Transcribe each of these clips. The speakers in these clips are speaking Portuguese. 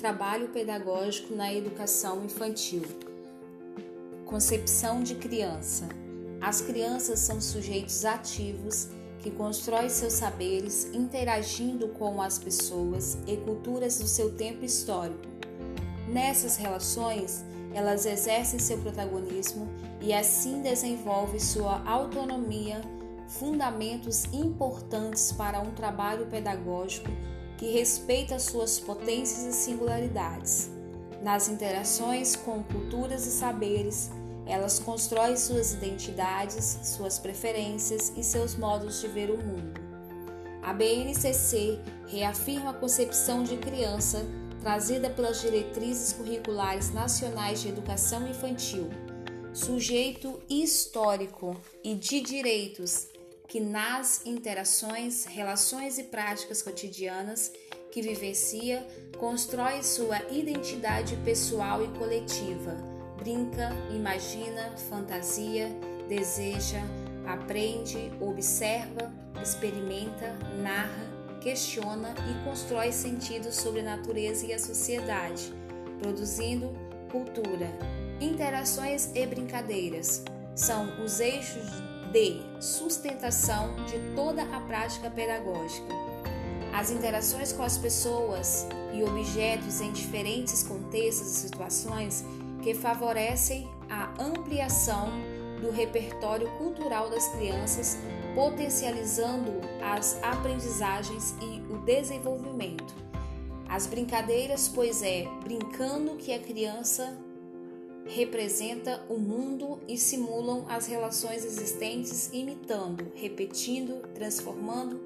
trabalho pedagógico na educação infantil. Concepção de criança. As crianças são sujeitos ativos que constroem seus saberes interagindo com as pessoas e culturas do seu tempo histórico. Nessas relações, elas exercem seu protagonismo e assim desenvolvem sua autonomia, fundamentos importantes para um trabalho pedagógico que respeita suas potências e singularidades. Nas interações com culturas e saberes, elas constroem suas identidades, suas preferências e seus modos de ver o mundo. A BNCC reafirma a concepção de criança trazida pelas diretrizes curriculares nacionais de educação infantil, sujeito histórico e de direitos que nas interações, relações e práticas cotidianas que vivencia, constrói sua identidade pessoal e coletiva, brinca, imagina, fantasia, deseja, aprende, observa, experimenta, narra, questiona e constrói sentidos sobre a natureza e a sociedade, produzindo cultura. Interações e brincadeiras são os eixos de sustentação de toda a prática pedagógica. As interações com as pessoas e objetos em diferentes contextos e situações que favorecem a ampliação do repertório cultural das crianças, potencializando as aprendizagens e o desenvolvimento. As brincadeiras, pois é brincando que a criança representa o mundo e simulam as relações existentes, imitando, repetindo, transformando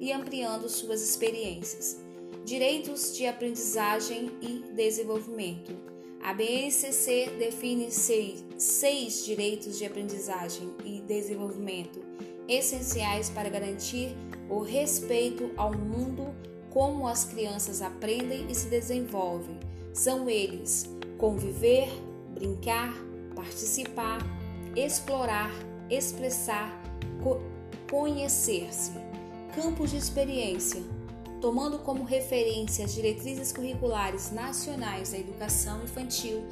e ampliando suas experiências. Direitos de aprendizagem e desenvolvimento. A BNCC define seis, seis direitos de aprendizagem e desenvolvimento essenciais para garantir o respeito ao mundo, como as crianças aprendem e se desenvolvem. São eles: conviver, brincar, participar, explorar, expressar, co conhecer-se. Campos de experiência. Tomando como referência as diretrizes curriculares nacionais da educação infantil,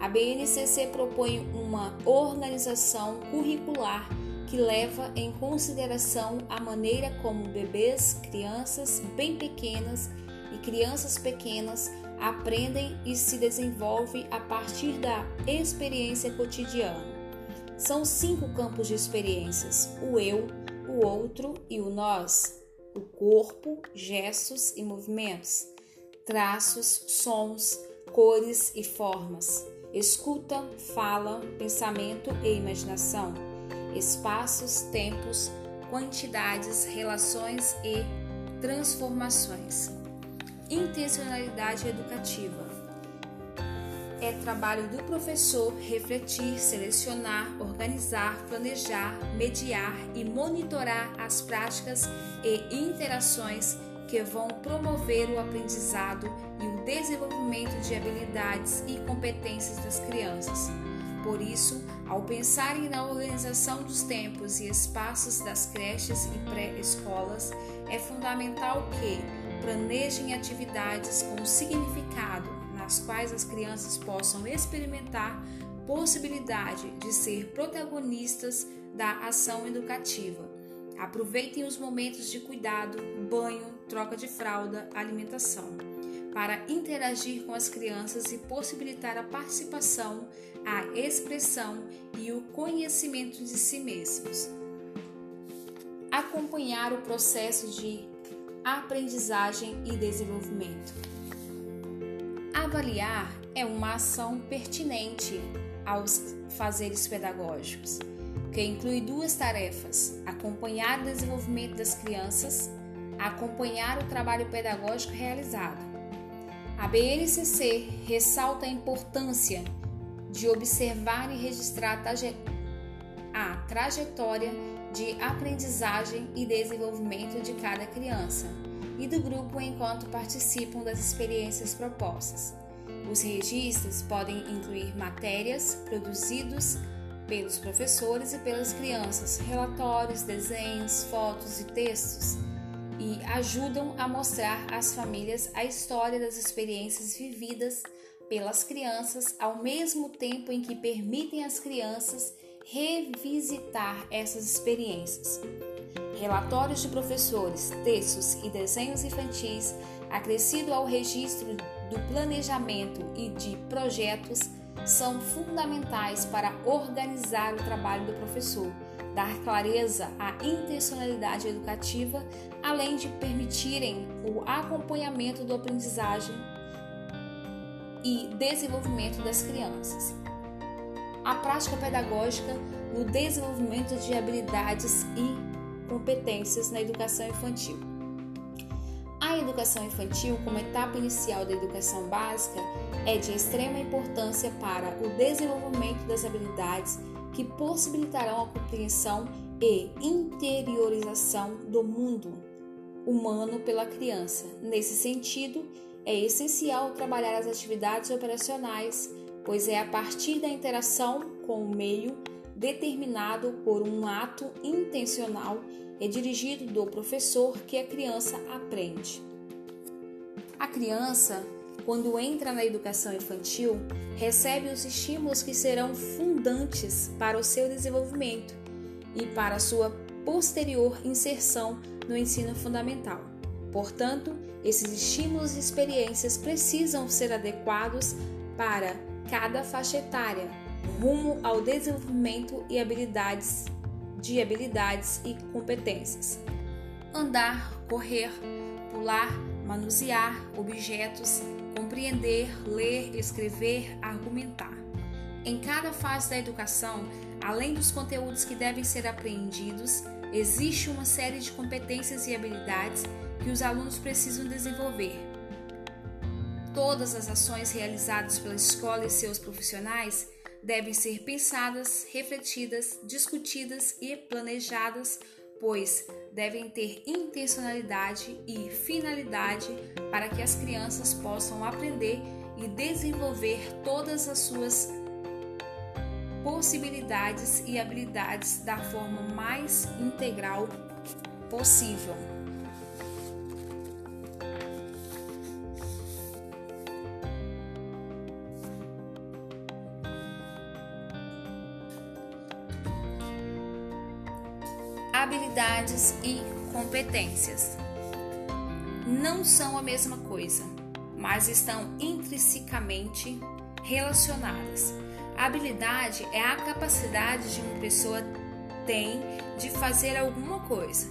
a BNCC propõe uma organização curricular que leva em consideração a maneira como bebês, crianças bem pequenas e crianças pequenas aprendem e se desenvolvem a partir da experiência cotidiana. São cinco campos de experiências: o eu, o outro e o nós, o corpo, gestos e movimentos, traços, sons, cores e formas, escuta, fala, pensamento e imaginação, espaços, tempos, quantidades, relações e transformações. Intencionalidade educativa. É trabalho do professor refletir, selecionar, organizar, planejar, mediar e monitorar as práticas e interações que vão promover o aprendizado e o desenvolvimento de habilidades e competências das crianças. Por isso, ao pensarem na organização dos tempos e espaços das creches e pré-escolas, é fundamental que planejem atividades com significado nas quais as crianças possam experimentar possibilidade de ser protagonistas da ação educativa. Aproveitem os momentos de cuidado, banho, troca de fralda, alimentação, para interagir com as crianças e possibilitar a participação, a expressão e o conhecimento de si mesmos. Acompanhar o processo de aprendizagem e desenvolvimento. Avaliar é uma ação pertinente aos fazeres pedagógicos, que inclui duas tarefas: acompanhar o desenvolvimento das crianças, acompanhar o trabalho pedagógico realizado. A BNCC ressalta a importância de observar e registrar a trajetória de aprendizagem e desenvolvimento de cada criança e do grupo enquanto participam das experiências propostas. Os registros podem incluir matérias produzidos pelos professores e pelas crianças, relatórios, desenhos, fotos e textos. e ajudam a mostrar às famílias a história das experiências vividas pelas crianças, ao mesmo tempo em que permitem às crianças revisitar essas experiências. Relatórios de professores, textos e desenhos infantis, acrescido ao registro do planejamento e de projetos, são fundamentais para organizar o trabalho do professor, dar clareza à intencionalidade educativa, além de permitirem o acompanhamento do aprendizagem e desenvolvimento das crianças. A prática pedagógica no desenvolvimento de habilidades e competências na educação infantil. A educação infantil, como etapa inicial da educação básica, é de extrema importância para o desenvolvimento das habilidades que possibilitarão a compreensão e interiorização do mundo humano pela criança. Nesse sentido, é essencial trabalhar as atividades operacionais, pois é a partir da interação com o meio determinado por um ato intencional e dirigido do professor que a criança aprende. A criança, quando entra na educação infantil, recebe os estímulos que serão fundantes para o seu desenvolvimento e para a sua posterior inserção no ensino fundamental. Portanto, esses estímulos e experiências precisam ser adequados para cada faixa etária, rumo ao desenvolvimento e habilidades de habilidades e competências. Andar, correr, pular, manusear objetos, compreender, ler, escrever, argumentar. Em cada fase da educação, além dos conteúdos que devem ser apreendidos, existe uma série de competências e habilidades que os alunos precisam desenvolver. Todas as ações realizadas pela escola e seus profissionais devem ser pensadas, refletidas, discutidas e planejadas, pois devem ter intencionalidade e finalidade para que as crianças possam aprender e desenvolver todas as suas possibilidades e habilidades da forma mais integral possível. Habilidades e competências. Não são a mesma coisa, mas estão intrinsecamente relacionadas. A habilidade é a capacidade de uma pessoa tem de fazer alguma coisa.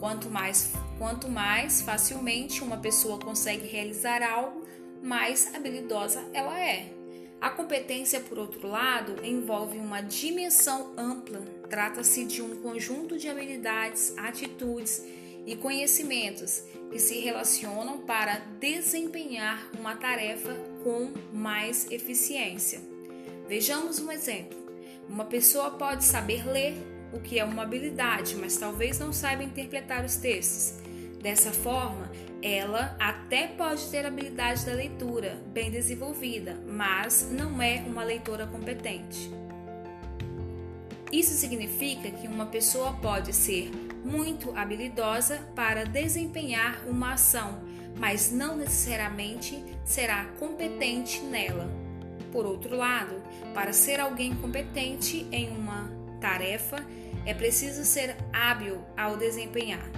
Quanto mais, quanto mais facilmente uma pessoa consegue realizar algo, mais habilidosa ela é. A competência, por outro lado, envolve uma dimensão ampla. Trata-se de um conjunto de habilidades, atitudes e conhecimentos que se relacionam para desempenhar uma tarefa com mais eficiência. Vejamos um exemplo. Uma pessoa pode saber ler, o que é uma habilidade, mas talvez não saiba interpretar os textos. Dessa forma, ela até pode ter habilidade da leitura bem desenvolvida, mas não é uma leitora competente. Isso significa que uma pessoa pode ser muito habilidosa para desempenhar uma ação, mas não necessariamente será competente nela. Por outro lado, para ser alguém competente em uma tarefa, é preciso ser hábil ao desempenhar.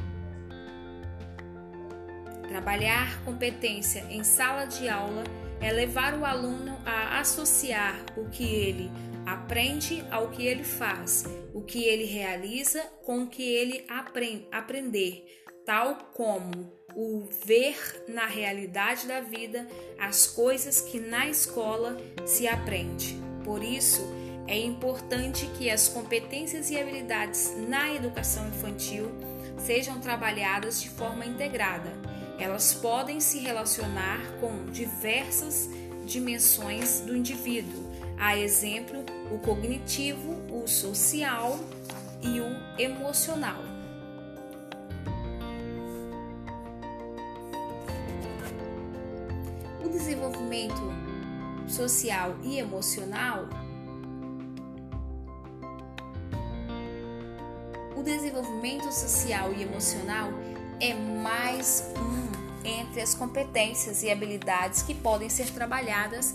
Trabalhar competência em sala de aula é levar o aluno a associar o que ele aprende ao que ele faz, o que ele realiza com o que ele aprende, aprender, tal como o ver na realidade da vida as coisas que na escola se aprende. Por isso, é importante que as competências e habilidades na educação infantil sejam trabalhadas de forma integrada elas podem se relacionar com diversas dimensões do indivíduo, a exemplo, o cognitivo, o social e o emocional. O desenvolvimento social e emocional O desenvolvimento social e emocional é mais um entre as competências e habilidades que podem ser trabalhadas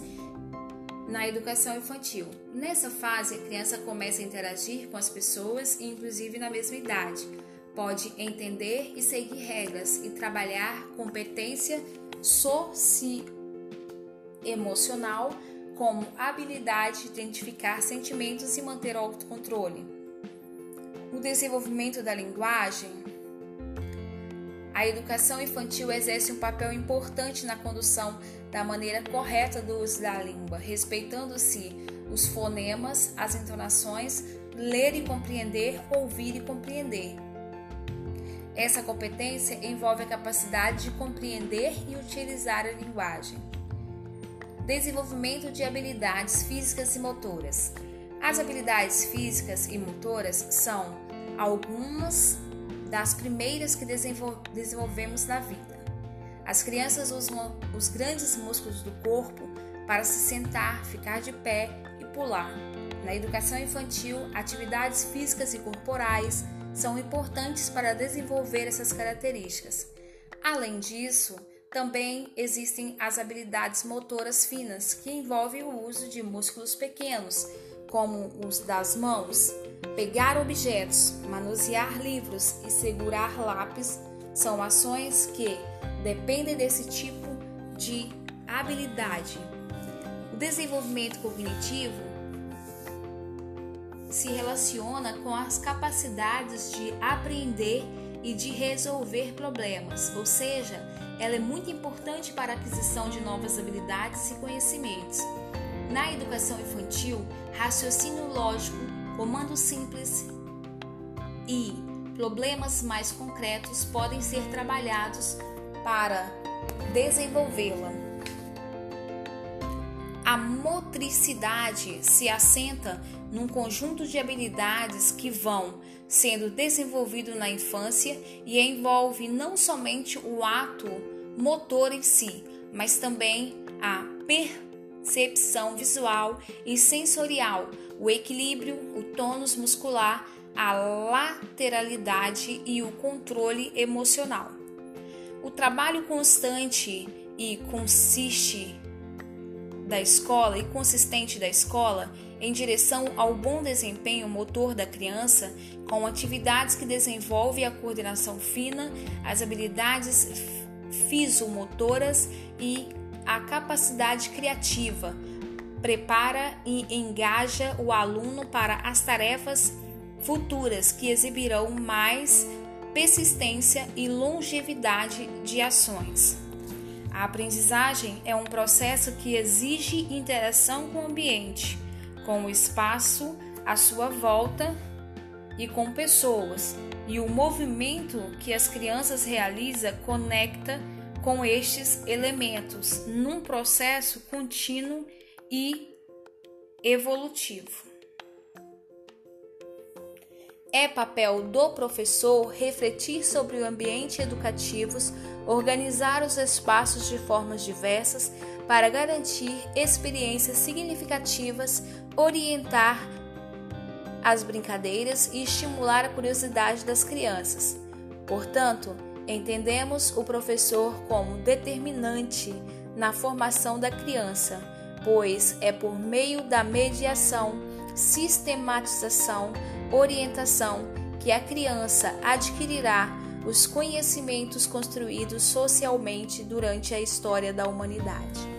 na educação infantil. Nessa fase, a criança começa a interagir com as pessoas, inclusive na mesma idade. Pode entender e seguir regras e trabalhar competência socioemocional como habilidade de identificar sentimentos e manter o autocontrole. O desenvolvimento da linguagem. A educação infantil exerce um papel importante na condução da maneira correta do uso da língua, respeitando-se os fonemas, as entonações, ler e compreender, ouvir e compreender. Essa competência envolve a capacidade de compreender e utilizar a linguagem. Desenvolvimento de habilidades físicas e motoras. As habilidades físicas e motoras são algumas das primeiras que desenvolvemos na vida. As crianças usam os grandes músculos do corpo para se sentar, ficar de pé e pular. Na educação infantil, atividades físicas e corporais são importantes para desenvolver essas características. Além disso, também existem as habilidades motoras finas, que envolvem o uso de músculos pequenos, como os das mãos. Pegar objetos, manusear livros e segurar lápis são ações que dependem desse tipo de habilidade. O desenvolvimento cognitivo se relaciona com as capacidades de aprender e de resolver problemas, ou seja, ela é muito importante para a aquisição de novas habilidades e conhecimentos. Na educação infantil, raciocínio lógico, comando simples e problemas mais concretos podem ser trabalhados para desenvolvê-la. A motricidade se assenta num conjunto de habilidades que vão sendo desenvolvido na infância e envolve não somente o ato motor em si, mas também a percepção visual e sensorial, o equilíbrio, o tônus muscular, a lateralidade e o controle emocional. O trabalho constante e consiste da escola e consistente da escola em direção ao bom desempenho motor da criança, com atividades que desenvolvem a coordenação fina, as habilidades fisomotoras e a capacidade criativa. Prepara e engaja o aluno para as tarefas futuras que exibirão mais persistência e longevidade de ações. A aprendizagem é um processo que exige interação com o ambiente com o espaço à sua volta e com pessoas, e o movimento que as crianças realizam conecta com estes elementos num processo contínuo e evolutivo. É papel do professor refletir sobre o ambiente educativos, organizar os espaços de formas diversas para garantir experiências significativas, orientar as brincadeiras e estimular a curiosidade das crianças. Portanto, entendemos o professor como determinante na formação da criança, pois é por meio da mediação, sistematização, orientação que a criança adquirirá os conhecimentos construídos socialmente durante a história da humanidade.